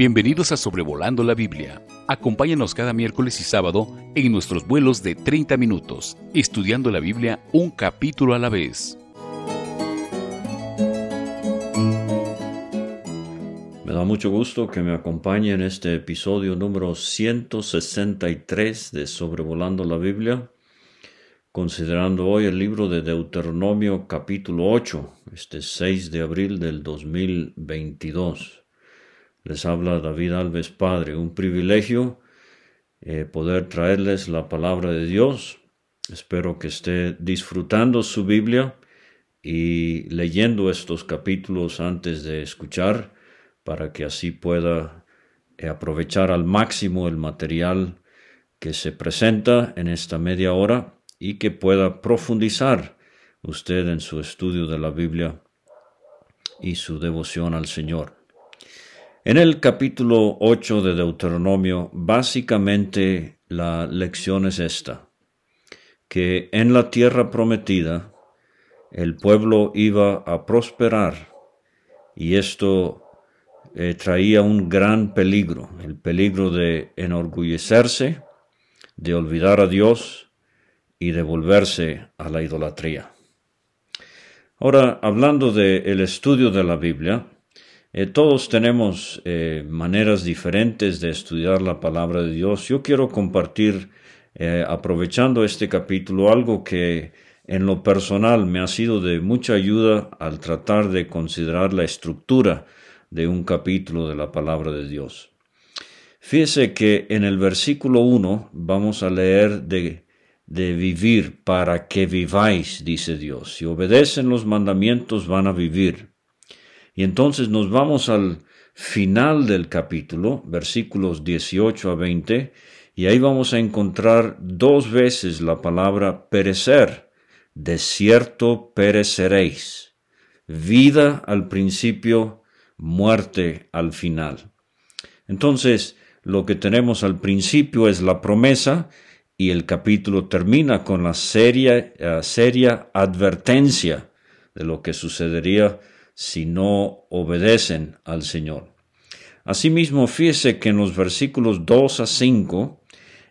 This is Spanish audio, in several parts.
Bienvenidos a Sobrevolando la Biblia. Acompáñanos cada miércoles y sábado en nuestros vuelos de 30 minutos, estudiando la Biblia un capítulo a la vez. Me da mucho gusto que me acompañe en este episodio número 163 de Sobrevolando la Biblia, considerando hoy el libro de Deuteronomio capítulo 8, este 6 de abril del 2022. Les habla David Alves Padre, un privilegio eh, poder traerles la palabra de Dios. Espero que esté disfrutando su Biblia y leyendo estos capítulos antes de escuchar para que así pueda eh, aprovechar al máximo el material que se presenta en esta media hora y que pueda profundizar usted en su estudio de la Biblia y su devoción al Señor. En el capítulo 8 de Deuteronomio, básicamente la lección es esta, que en la tierra prometida el pueblo iba a prosperar y esto eh, traía un gran peligro, el peligro de enorgullecerse, de olvidar a Dios y de volverse a la idolatría. Ahora, hablando del estudio de la Biblia, eh, todos tenemos eh, maneras diferentes de estudiar la palabra de Dios. Yo quiero compartir, eh, aprovechando este capítulo, algo que en lo personal me ha sido de mucha ayuda al tratar de considerar la estructura de un capítulo de la palabra de Dios. Fíjese que en el versículo 1 vamos a leer de, de vivir para que viváis, dice Dios. Si obedecen los mandamientos van a vivir. Y entonces nos vamos al final del capítulo, versículos 18 a 20, y ahí vamos a encontrar dos veces la palabra perecer. De cierto pereceréis. Vida al principio, muerte al final. Entonces, lo que tenemos al principio es la promesa y el capítulo termina con la seria, eh, seria advertencia de lo que sucedería si no obedecen al Señor. Asimismo, fíjese que en los versículos 2 a 5,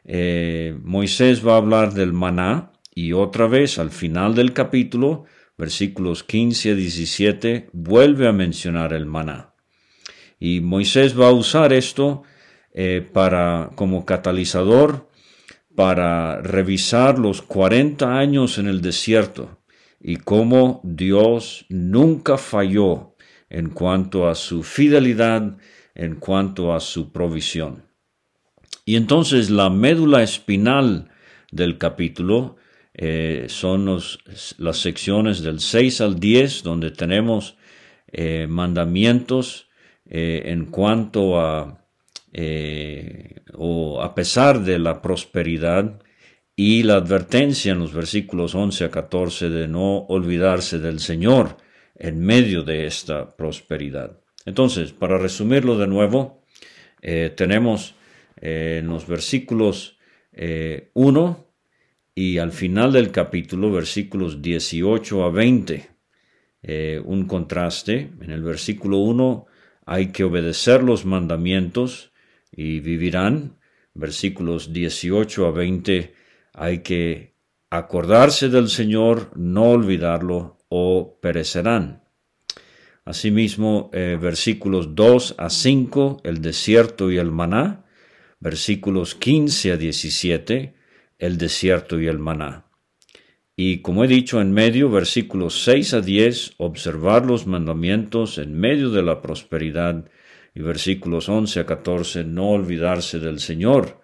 eh, Moisés va a hablar del maná y otra vez al final del capítulo, versículos 15 a 17, vuelve a mencionar el maná. Y Moisés va a usar esto eh, para, como catalizador para revisar los 40 años en el desierto y cómo Dios nunca falló en cuanto a su fidelidad, en cuanto a su provisión. Y entonces la médula espinal del capítulo eh, son las secciones del 6 al 10, donde tenemos eh, mandamientos eh, en cuanto a, o a pesar de la prosperidad, y la advertencia en los versículos 11 a 14 de no olvidarse del Señor en medio de esta prosperidad. Entonces, para resumirlo de nuevo, eh, tenemos eh, en los versículos 1 eh, y al final del capítulo, versículos 18 a 20, un contraste. En el versículo 1 hay que obedecer los mandamientos y vivirán. Versículos 18 a 20 hay que acordarse del Señor, no olvidarlo o perecerán. Asimismo, eh, versículos 2 a 5, el desierto y el maná. Versículos 15 a 17, el desierto y el maná. Y como he dicho en medio, versículos 6 a 10, observar los mandamientos en medio de la prosperidad. Y versículos 11 a 14, no olvidarse del Señor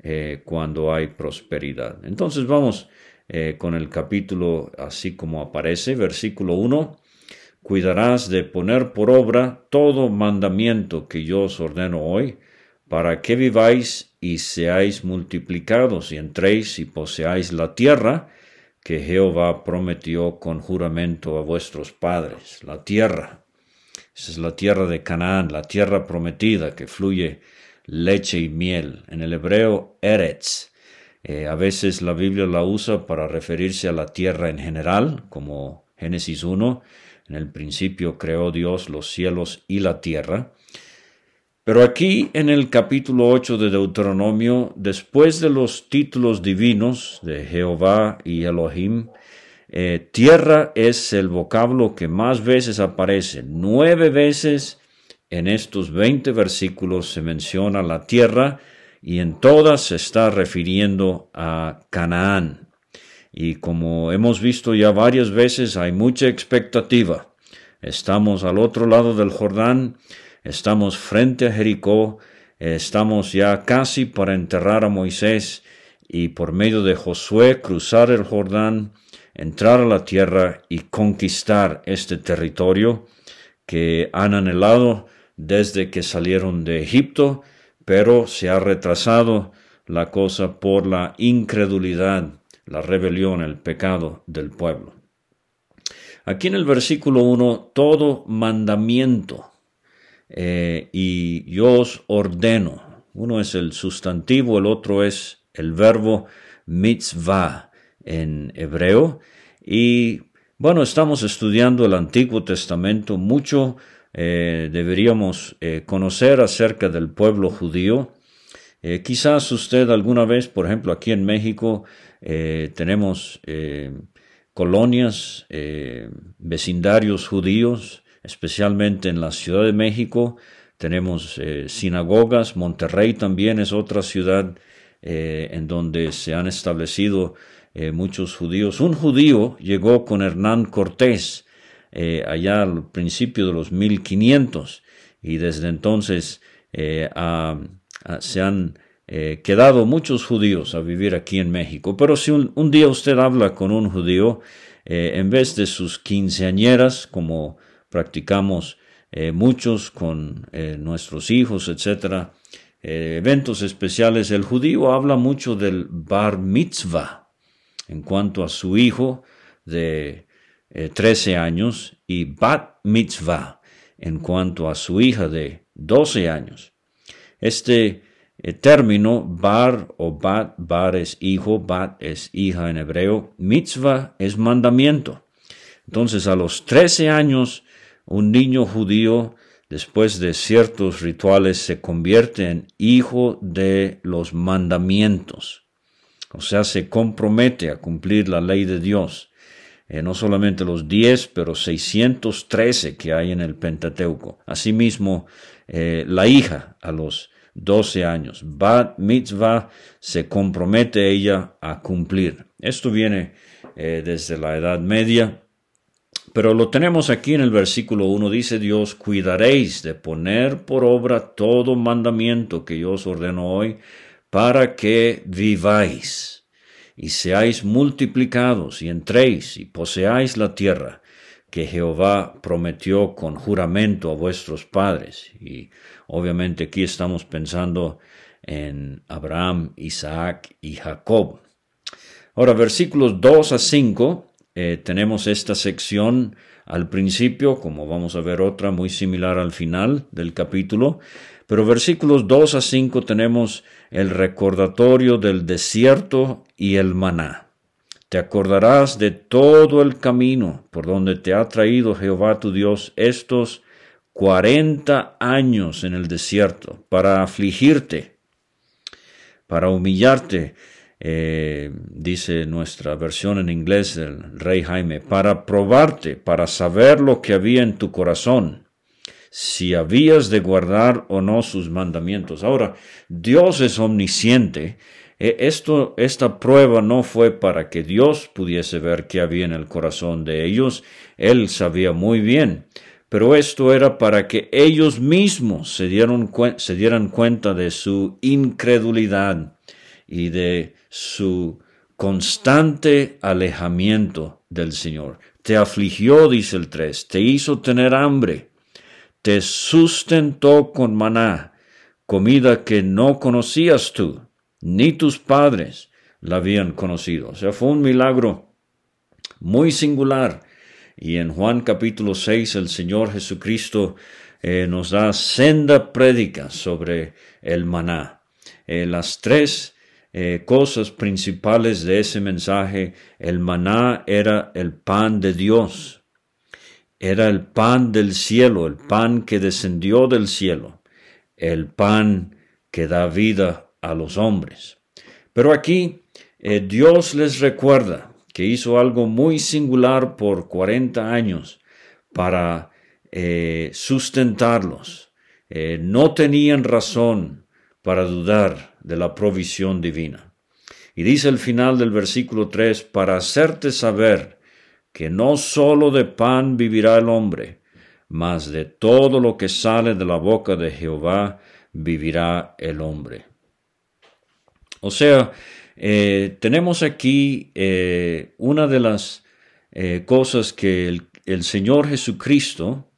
eh, cuando hay prosperidad. Entonces vamos eh, con el capítulo así como aparece, versículo 1. Cuidarás de poner por obra todo mandamiento que yo os ordeno hoy, para que viváis y seáis multiplicados y entréis y poseáis la tierra que Jehová prometió con juramento a vuestros padres, la tierra. Esa es la tierra de Canaán, la tierra prometida que fluye leche y miel. En el hebreo, Eretz. Eh, a veces la Biblia la usa para referirse a la tierra en general, como Génesis 1. En el principio creó Dios los cielos y la tierra. Pero aquí en el capítulo 8 de Deuteronomio, después de los títulos divinos de Jehová y Elohim, eh, tierra es el vocablo que más veces aparece. Nueve veces en estos 20 versículos se menciona la tierra y en todas se está refiriendo a Canaán. Y como hemos visto ya varias veces, hay mucha expectativa. Estamos al otro lado del Jordán, estamos frente a Jericó, estamos ya casi para enterrar a Moisés y por medio de Josué cruzar el Jordán, entrar a la tierra y conquistar este territorio que han anhelado desde que salieron de Egipto, pero se ha retrasado la cosa por la incredulidad, la rebelión, el pecado del pueblo. Aquí en el versículo 1, todo mandamiento eh, y yo os ordeno. Uno es el sustantivo, el otro es el verbo mitzvah en hebreo. Y bueno, estamos estudiando el Antiguo Testamento mucho eh, deberíamos eh, conocer acerca del pueblo judío. Eh, quizás usted alguna vez, por ejemplo, aquí en México, tenemos colonias, vecindarios judíos, especialmente en la Ciudad de México. Tenemos sinagogas, Monterrey también es otra ciudad en donde se han establecido muchos judíos. Un judío llegó con Hernán Cortés eh, allá al principio de los 1500 y desde entonces eh, se han eh, quedado muchos judíos a vivir aquí en México. Pero si un, día usted habla con un judío, en vez de sus quinceañeras, como practicamos muchos con nuestros hijos, etc., eventos especiales, el judío habla mucho del bar mitzvah en cuanto a su hijo de 13 eh, años y bat mitzvah en cuanto a su hija de 12 años. Este eh, término bar o bat, bar es hijo, bat es hija en hebreo, mitzvah es mandamiento. Entonces a los 13 años un niño judío después de ciertos rituales se convierte en hijo de los mandamientos. O sea, se compromete a cumplir la ley de Dios. Eh, no solamente los 10, pero 613 que hay en el Pentateuco. Asimismo, eh, la hija a los 12 años, Bat Mitzvah, se compromete ella a cumplir. Esto viene eh, desde la Edad Media, pero lo tenemos aquí en el versículo 1, dice Dios, cuidaréis de poner por obra todo mandamiento que yo os ordeno hoy, para que viváis y seáis multiplicados y entréis y poseáis la tierra que Jehová prometió con juramento a vuestros padres. Y obviamente aquí estamos pensando en Abraham, Isaac y Jacob. Ahora, versículos 2 a 5, eh, tenemos esta sección al principio, como vamos a ver otra muy similar al final del capítulo, pero versículos 2 a 5 tenemos el recordatorio del desierto y el maná. Te acordarás de todo el camino por donde te ha traído Jehová tu Dios estos cuarenta años en el desierto para afligirte, para humillarte, eh, dice nuestra versión en inglés del rey Jaime, para probarte, para saber lo que había en tu corazón si habías de guardar o no sus mandamientos. Ahora, Dios es omnisciente. E, esto, esta prueba no fue para que Dios pudiese ver qué había en el corazón de ellos. Él sabía muy bien. Pero esto era para que ellos mismos se, se dieran cuenta de su incredulidad y de su constante alejamiento del Señor. Te afligió, dice el 3, te hizo tener hambre te sustentó con maná, comida que no conocías tú, ni tus padres la habían conocido. O sea, fue un milagro muy singular. Y en Juan capítulo 6 el Señor Jesucristo eh, nos da senda prédica sobre el maná. Eh, las tres eh, cosas principales de ese mensaje, el maná era el pan de Dios, era el pan del cielo, el pan que descendió del cielo. el pan que da vida a los hombres. Pero aquí eh, Dios les recuerda que hizo algo muy singular por 40 años para eh, sustentarlos. No tenían razón para dudar de la provisión divina. Y dice el final del versículo 3, para hacerte saber que no sólo de pan vivirá el hombre, mas de todo lo que sale de la boca de Jehová vivirá el hombre. O sea, eh, tenemos aquí eh, una de las eh, cosas que el, el, Señor Jesucristo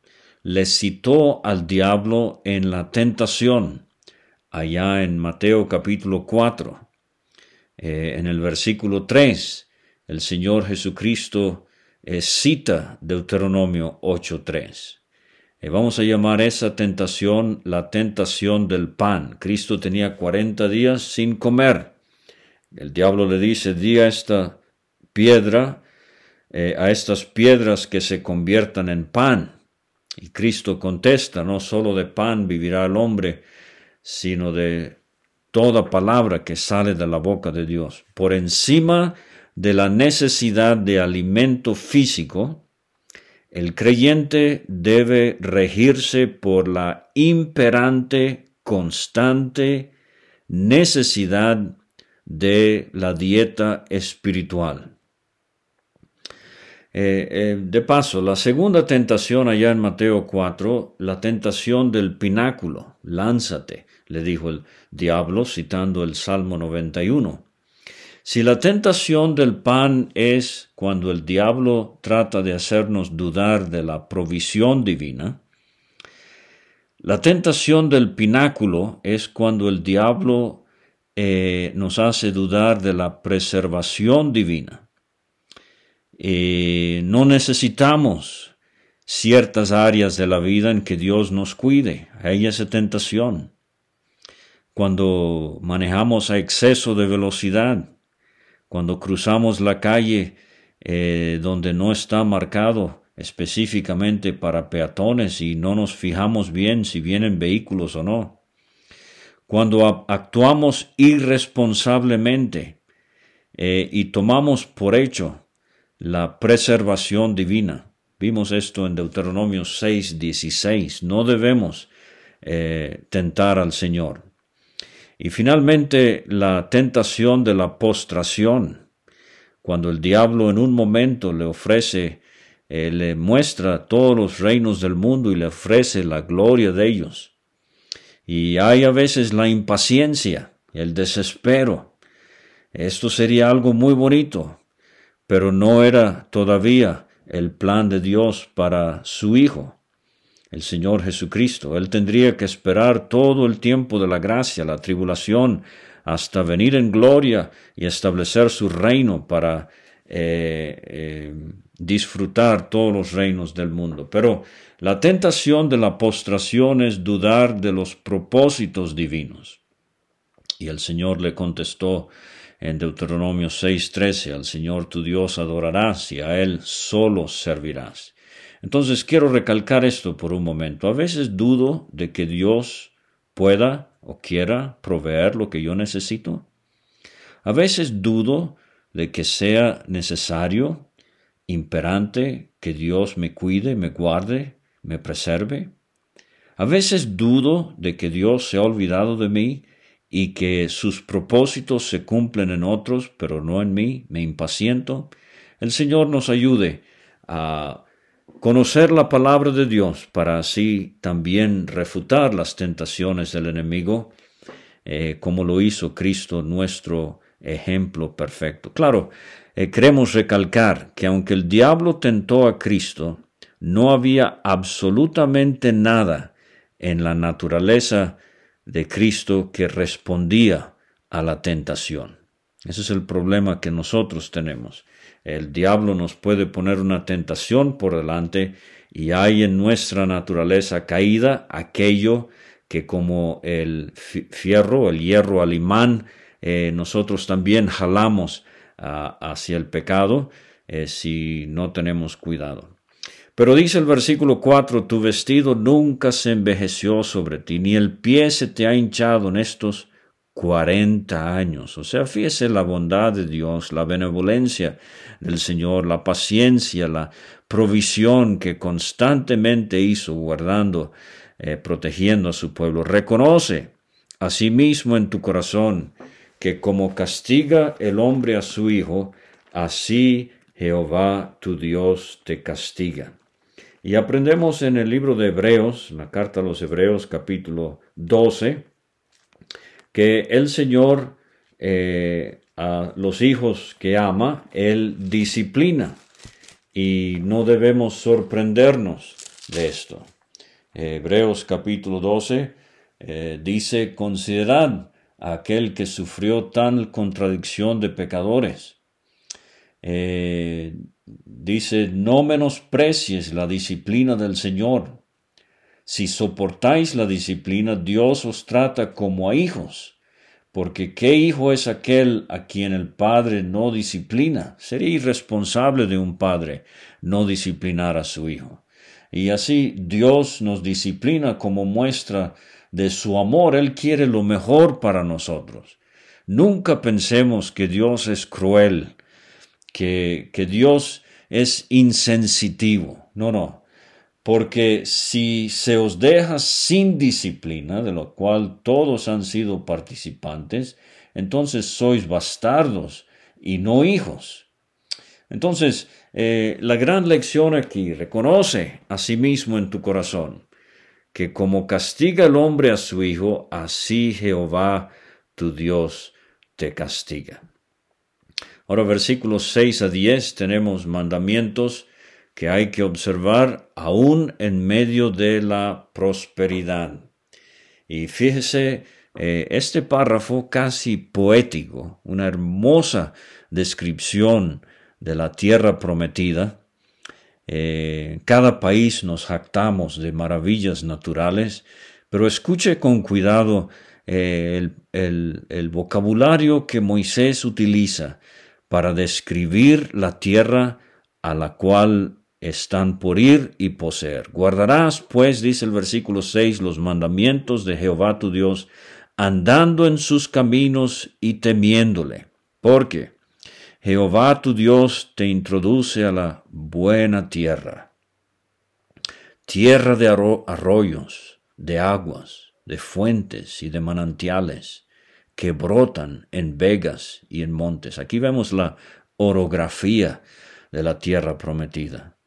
le citó al diablo en la tentación, allá en Mateo capítulo 4. en el versículo 3, el Señor Jesucristo cita Deuteronomio 8.3. vamos a llamar esa tentación la tentación del pan. Cristo tenía 40 días sin comer el diablo le dice, di a esta piedra, eh, a estas piedras que se conviertan en pan. Y Cristo contesta, no solo de pan vivirá el hombre, sino de toda palabra que sale de la boca de Dios. Por encima de la necesidad de alimento físico, el creyente debe regirse por la imperante, constante necesidad de la dieta espiritual. Eh, eh, de paso, la segunda tentación allá en Mateo 4, la tentación del pináculo, lánzate, le dijo el diablo citando el Salmo 91. Si la tentación del pan es cuando el diablo trata de hacernos dudar de la provisión divina, la tentación del pináculo es cuando el diablo eh, nos hace dudar de la preservación divina. Eh, no necesitamos ciertas áreas de la vida en que Dios nos cuide. Hay esa tentación. Cuando manejamos a exceso de velocidad, cuando cruzamos la calle eh, donde no está marcado específicamente para peatones y no nos fijamos bien si vienen vehículos o no cuando actuamos irresponsablemente eh, y tomamos por hecho la preservación divina. Vimos esto en Deuteronomio 6, 16. No debemos eh, tentar al Señor. Y finalmente la tentación de la postración, cuando el diablo en un momento le ofrece, eh, le muestra todos los reinos del mundo y le ofrece la gloria de ellos. Y hay a veces la impaciencia, el desespero. Esto sería algo muy bonito, pero no era todavía el plan de Dios para su Hijo, el Señor Jesucristo. Él tendría que esperar todo el tiempo de la gracia, la tribulación, hasta venir en gloria y establecer su reino para eh, eh, disfrutar todos los reinos del mundo. Pero la tentación de la postración es dudar de los propósitos divinos. Y el Señor le contestó en Deuteronomio 6:13, al Señor tu Dios adorarás y a Él solo servirás. Entonces quiero recalcar esto por un momento. A veces dudo de que Dios pueda o quiera proveer lo que yo necesito. A veces dudo de que sea necesario, imperante, que Dios me cuide, me guarde, me preserve? A veces dudo de que Dios se ha olvidado de mí y que sus propósitos se cumplen en otros, pero no en mí, me impaciento. El Señor nos ayude a conocer la palabra de Dios para así también refutar las tentaciones del enemigo, eh, como lo hizo Cristo, nuestro ejemplo perfecto. Claro, eh, queremos recalcar que aunque el diablo tentó a Cristo, no había absolutamente nada en la naturaleza de Cristo que respondía a la tentación. Ese es el problema que nosotros tenemos. El diablo nos puede poner una tentación por delante y hay en nuestra naturaleza caída aquello que como el fierro, el hierro al imán, eh, nosotros también jalamos ah, hacia el pecado eh, si no tenemos cuidado. Pero dice el versículo 4, tu vestido nunca se envejeció sobre ti, ni el pie se te ha hinchado en estos cuarenta años. O sea, fíjese la bondad de Dios, la benevolencia del Señor, la paciencia, la provisión que constantemente hizo guardando, eh, protegiendo a su pueblo. Reconoce a sí mismo en tu corazón que como castiga el hombre a su hijo, así Jehová tu Dios te castiga. Y aprendemos en el libro de Hebreos, la carta a los Hebreos capítulo 12, que el Señor eh, a los hijos que ama, Él disciplina y no debemos sorprendernos de esto. Hebreos capítulo 12 eh, dice, considerad a aquel que sufrió tal contradicción de pecadores. Eh, dice, no menosprecies la disciplina del Señor. Si soportáis la disciplina, Dios os trata como a hijos. Porque ¿qué hijo es aquel a quien el padre no disciplina? Sería irresponsable de un padre no disciplinar a su hijo. Y así Dios nos disciplina como muestra de su amor. Él quiere lo mejor para nosotros. Nunca pensemos que Dios es cruel, que, que Dios es insensitivo. No, no porque si se os deja sin disciplina, de lo cual todos han sido participantes, entonces sois bastardos y no hijos. Entonces, eh, la gran lección aquí, reconoce a sí mismo en tu corazón que como castiga el hombre a su hijo, así Jehová tu Dios te castiga. Ahora versículos 6 a 10 tenemos mandamientos que hay que observar aún en medio de la prosperidad. Y fíjese, eh, este párrafo casi poético, una hermosa descripción de la tierra prometida. Eh, cada país nos jactamos de maravillas naturales, pero escuche con cuidado eh, el, el vocabulario que Moisés utiliza para describir la tierra a la cual están por ir y poseer. Guardarás, pues, dice el versículo 6, los mandamientos de Jehová tu Dios, andando en sus caminos y temiéndole, porque Jehová tu Dios te introduce a la buena tierra, tierra de arroyos, de aguas, de fuentes y de manantiales, que brotan en vegas y en montes. Aquí vemos la orografía de la tierra prometida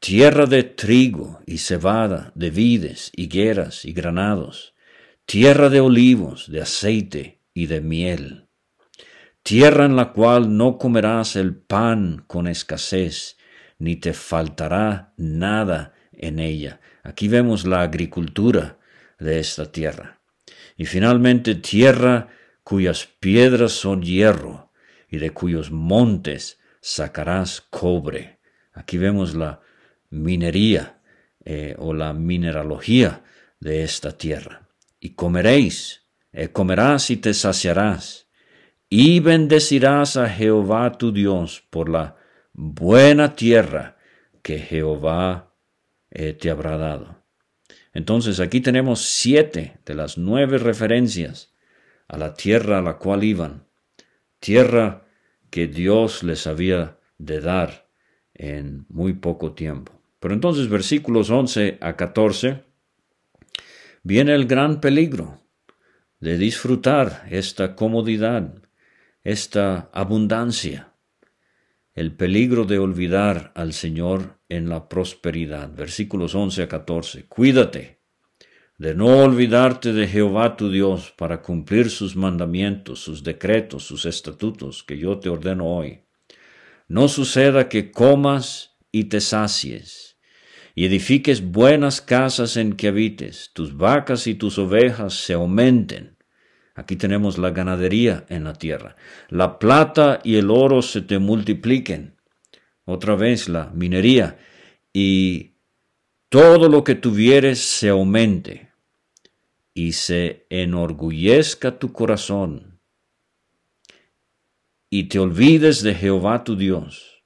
tierra de trigo y cebada, de vides, higueras y granados, tierra de olivos, de aceite y de miel, tierra en la cual no comerás el pan con escasez, ni te faltará nada en ella. Aquí vemos la agricultura de esta tierra. Y finalmente tierra cuyas piedras son hierro, y de cuyos montes sacarás cobre. Aquí vemos la minería eh, o la mineralogía de esta tierra. Y comeréis, eh, comerás y te saciarás, y bendecirás a Jehová tu Dios por la buena tierra que Jehová eh, te habrá dado. Entonces aquí tenemos siete de las nueve referencias a la tierra a la cual iban, tierra que Dios les había de dar en muy poco tiempo. Pero entonces versículos 11 a 14 viene el gran peligro de disfrutar esta comodidad, esta abundancia, el peligro de olvidar al Señor en la prosperidad. Versículos 11 a 14. Cuídate de no olvidarte de Jehová tu Dios para cumplir sus mandamientos, sus decretos, sus estatutos que yo te ordeno hoy. No suceda que comas y te sacies y edifiques buenas casas en que habites, tus vacas y tus ovejas se aumenten. Aquí tenemos la ganadería en la tierra. La plata y el oro se te multipliquen. Otra vez la minería. Y todo lo que tuvieres se aumente. Y se enorgullezca tu corazón. Y te olvides de Jehová tu Dios,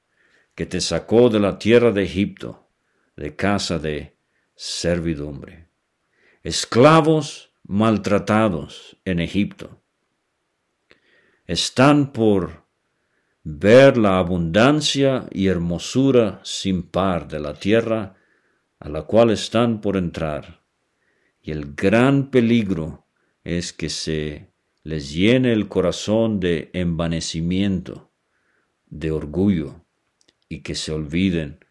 que te sacó de la tierra de Egipto de casa de servidumbre, esclavos maltratados en Egipto. Están por ver la abundancia y hermosura sin par de la tierra a la cual están por entrar, y el gran peligro es que se les llene el corazón de envanecimiento, de orgullo, y que se olviden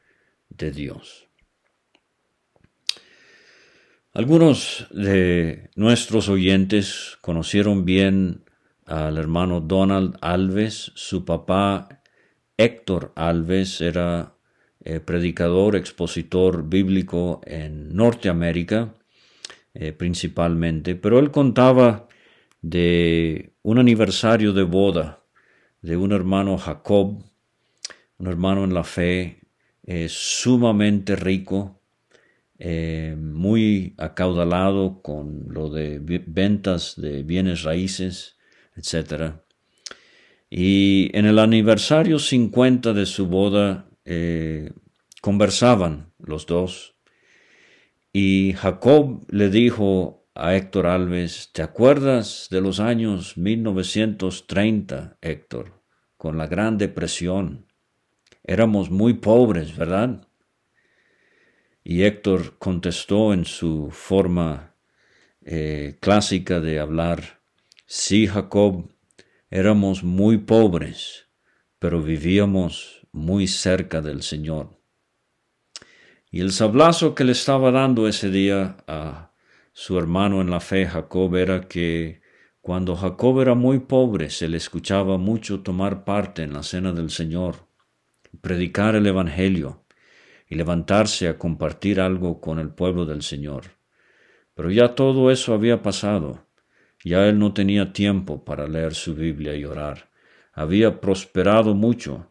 de Dios. Algunos de nuestros oyentes conocieron bien al hermano Donald Alves. Su papá Héctor Alves era eh, predicador, expositor bíblico en Norteamérica, eh, principalmente, pero él contaba de un aniversario de boda de un hermano Jacob, un hermano en la fe, eh, sumamente rico, muy acaudalado con lo de ventas de bienes raíces, etc. Y en el aniversario 50 de su boda, eh, conversaban los dos y Jacob le dijo a Héctor Alves, ¿te acuerdas de los años 1930, Héctor, con la Gran Depresión? Éramos muy pobres, ¿verdad? Y Héctor contestó en su forma eh, clásica de hablar, sí, Jacob, éramos muy pobres, pero vivíamos muy cerca del Señor. Y el sablazo que le estaba dando ese día a su hermano en la fe, Jacob, era que cuando Jacob era muy pobre se le escuchaba mucho tomar parte en la cena del Señor, predicar el Evangelio y levantarse a compartir algo con el pueblo del Señor. Pero ya todo eso había pasado. Ya él no tenía tiempo para leer su Biblia y orar. Había prosperado mucho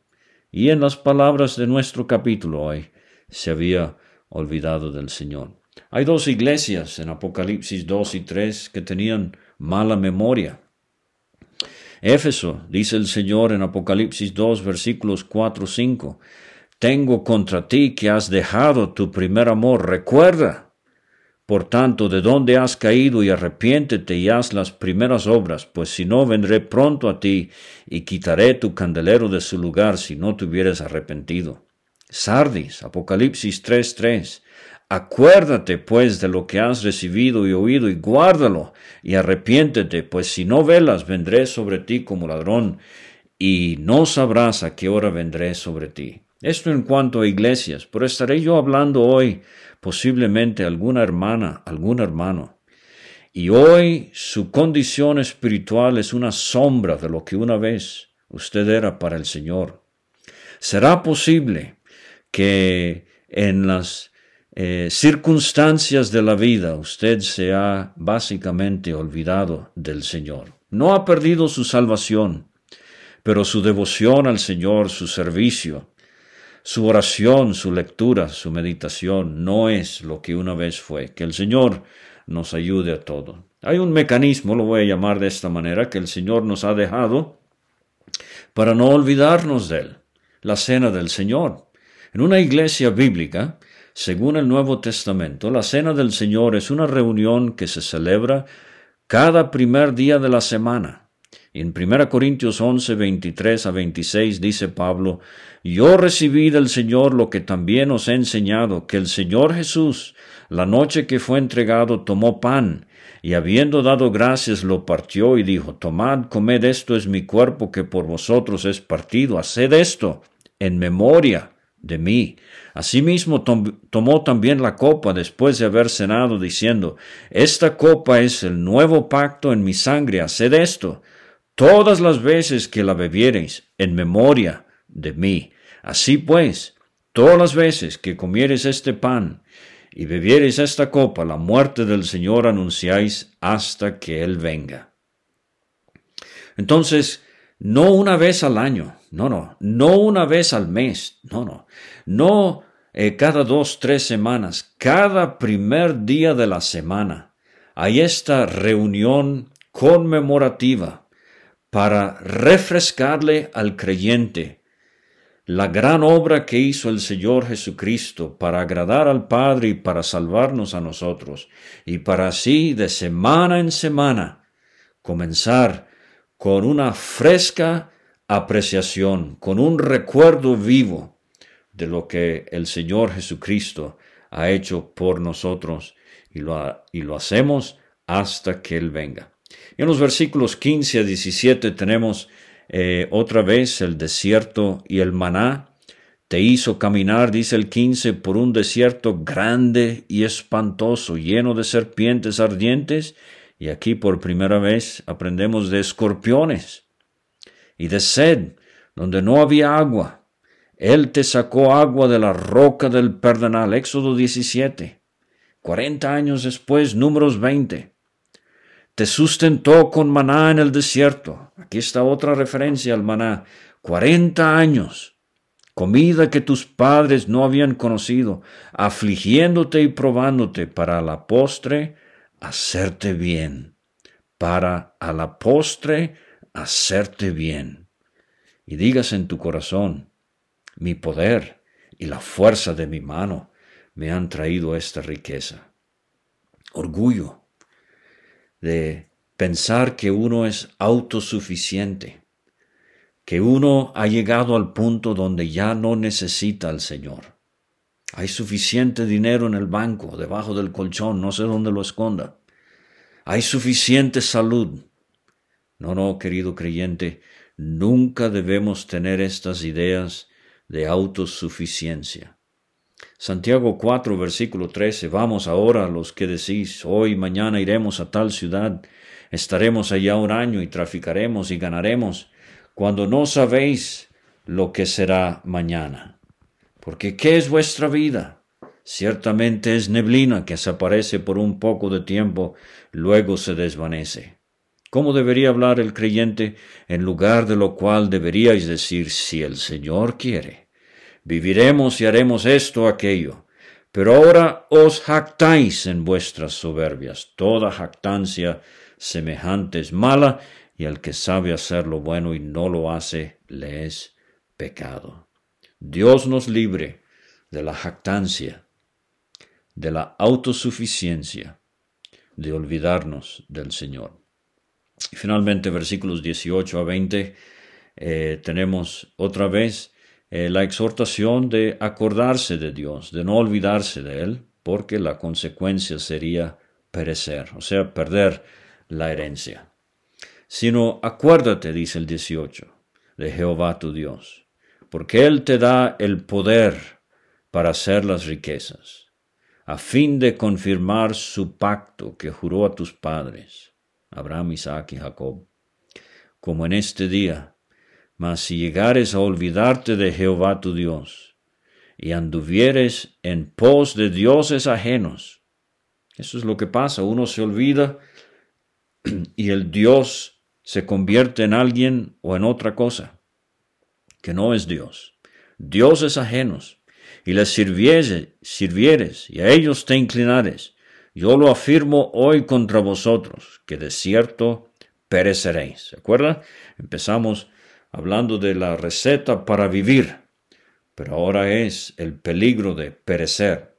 y en las palabras de nuestro capítulo hoy se había olvidado del Señor. Hay dos iglesias en Apocalipsis 2 y 3 que tenían mala memoria. Éfeso, dice el Señor en Apocalipsis 2 versículos 4 5, Tengo contra ti que has dejado tu primer amor, recuerda por tanto, de dónde has caído y arrepiéntete y haz las primeras obras, pues si no vendré pronto a ti y quitaré tu candelero de su lugar si no te hubieras arrepentido. Sardis, Apocalipsis 3:3. Acuérdate pues de lo que has recibido y oído y guárdalo y arrepiéntete, pues si no velas vendré sobre ti como ladrón y no sabrás a qué hora vendré sobre ti. Esto en cuanto a iglesias, pero estaré yo hablando hoy posiblemente alguna hermana, algún hermano. Y hoy su condición espiritual es una sombra de lo que una vez usted era para el Señor. ¿Será posible que en las eh, circunstancias de la vida usted se ha básicamente olvidado del Señor? No ha perdido su salvación, pero su devoción al Señor, su servicio, su oración, su lectura, su meditación no es lo que una vez fue. Que el Señor nos ayude a todo. Hay un mecanismo, lo voy a llamar de esta manera, que el Señor nos ha dejado para no olvidarnos de él. La cena del Señor. En una iglesia bíblica, según el Nuevo Testamento, la cena del Señor es una reunión que se celebra cada primer día de la semana. En 1 Corintios 11, 23 a 26 dice Pablo, Yo recibí del Señor lo que también os he enseñado, que el Señor Jesús, la noche que fue entregado, tomó pan, y habiendo dado gracias lo partió y dijo, Tomad, comed esto es mi cuerpo que por vosotros es partido, haced esto en memoria de mí. Asimismo tomó también la copa después de haber cenado, diciendo, Esta copa es el nuevo pacto en mi sangre, haced esto todas las veces que la bebiereis en memoria de mí. Así pues, todas las veces que comiereis este pan y bebiereis esta copa, la muerte del Señor anunciáis hasta que Él venga. Entonces, no una vez al año, no, no, no una vez al mes, no, no, no eh, cada dos, tres semanas, cada primer día de la semana, hay esta reunión conmemorativa para refrescarle al creyente la gran obra que hizo el Señor Jesucristo para agradar al Padre y para salvarnos a nosotros, y para así de semana en semana comenzar con una fresca apreciación, con un recuerdo vivo de lo que el Señor Jesucristo ha hecho por nosotros y lo, y lo hacemos hasta que Él venga. En los versículos 15 a 17 tenemos eh, otra vez el desierto y el maná. Te hizo caminar, dice el 15, por un desierto grande y espantoso, lleno de serpientes ardientes. Y aquí por primera vez aprendemos de escorpiones y de sed, donde no había agua. Él te sacó agua de la roca del Perdonal, Éxodo 17. Cuarenta años después, números 20 te sustentó con maná en el desierto. Aquí está otra referencia al maná. Cuarenta años, comida que tus padres no habían conocido, afligiéndote y probándote para la postre hacerte bien, para a la postre hacerte bien. Y digas en tu corazón, mi poder y la fuerza de mi mano me han traído esta riqueza. Orgullo, de pensar que uno es autosuficiente, que uno ha llegado al punto donde ya no necesita al Señor. Hay suficiente dinero en el banco, debajo del colchón, no sé dónde lo esconda. Hay suficiente salud. No, no, querido creyente, nunca debemos tener estas ideas de autosuficiencia. Santiago 4, versículo 13, vamos ahora los que decís, hoy, mañana iremos a tal ciudad, estaremos allá un año y traficaremos y ganaremos, cuando no sabéis lo que será mañana. Porque ¿qué es vuestra vida? Ciertamente es neblina que se aparece por un poco de tiempo, luego se desvanece. ¿Cómo debería hablar el creyente? En lugar de lo cual deberíais decir, si el Señor quiere viviremos y haremos esto aquello. Pero ahora os jactáis en vuestras soberbias. Toda jactancia semejante es mala, y al que sabe hacer lo bueno y no lo hace, le es pecado. Dios nos libre de la jactancia, de la autosuficiencia, de olvidarnos del Señor. Y finalmente, versículos 18 a 20, eh, tenemos otra vez eh, la exhortación de acordarse de Dios, de no olvidarse de Él, porque la consecuencia sería perecer, o sea, perder la herencia. Sino acuérdate, dice el 18, de Jehová tu Dios, porque Él te da el poder para hacer las riquezas, a fin de confirmar su pacto que juró a tus padres, Abraham, Isaac y Jacob, como en este día mas si llegares a olvidarte de Jehová tu Dios, y anduvieres en pos de dioses ajenos, eso es lo que pasa, uno se olvida y el Dios se convierte en alguien o en otra cosa, que no es Dios. Dioses ajenos, y les sirvieres, sirvieres y a ellos te inclinares, yo lo afirmo hoy contra vosotros, que de cierto pereceréis. ¿Se acuerda? Empezamos hablando de la receta para vivir, pero ahora es el peligro de perecer,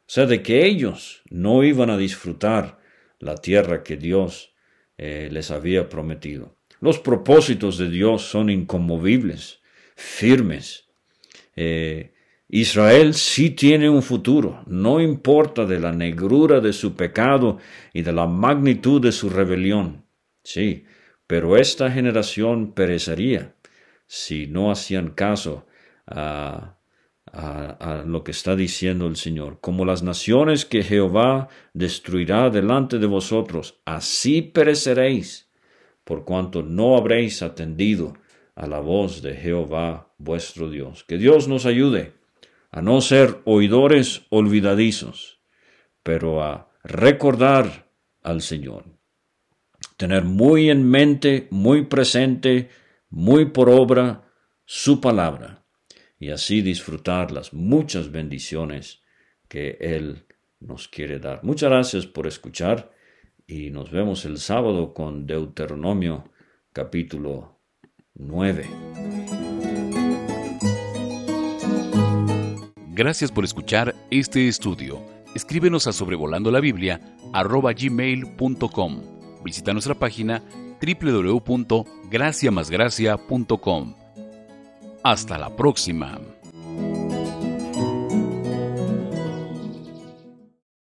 o sea, de que ellos no iban a disfrutar la tierra que Dios eh, les había prometido. Los propósitos de Dios son inconmovibles, firmes. Eh, Israel sí tiene un futuro, no importa de la negrura de su pecado y de la magnitud de su rebelión. Sí, pero esta generación perecería si no hacían caso a, a, lo que está diciendo el Señor. Como las naciones que Jehová destruirá delante de vosotros, así pereceréis, por cuanto no habréis atendido a la voz de Jehová vuestro Dios. Que Dios nos ayude a no ser oidores olvidadizos, pero a recordar al Señor tener muy en mente, muy presente, muy por obra su palabra y así disfrutar las muchas bendiciones que Él nos quiere dar. Muchas gracias por escuchar y nos vemos el sábado con Deuteronomio capítulo 9. Gracias por escuchar este estudio. Escríbenos a sobrevolando la Biblia gmail.com. Visita nuestra página www.graciamasgracia.com. Hasta la próxima.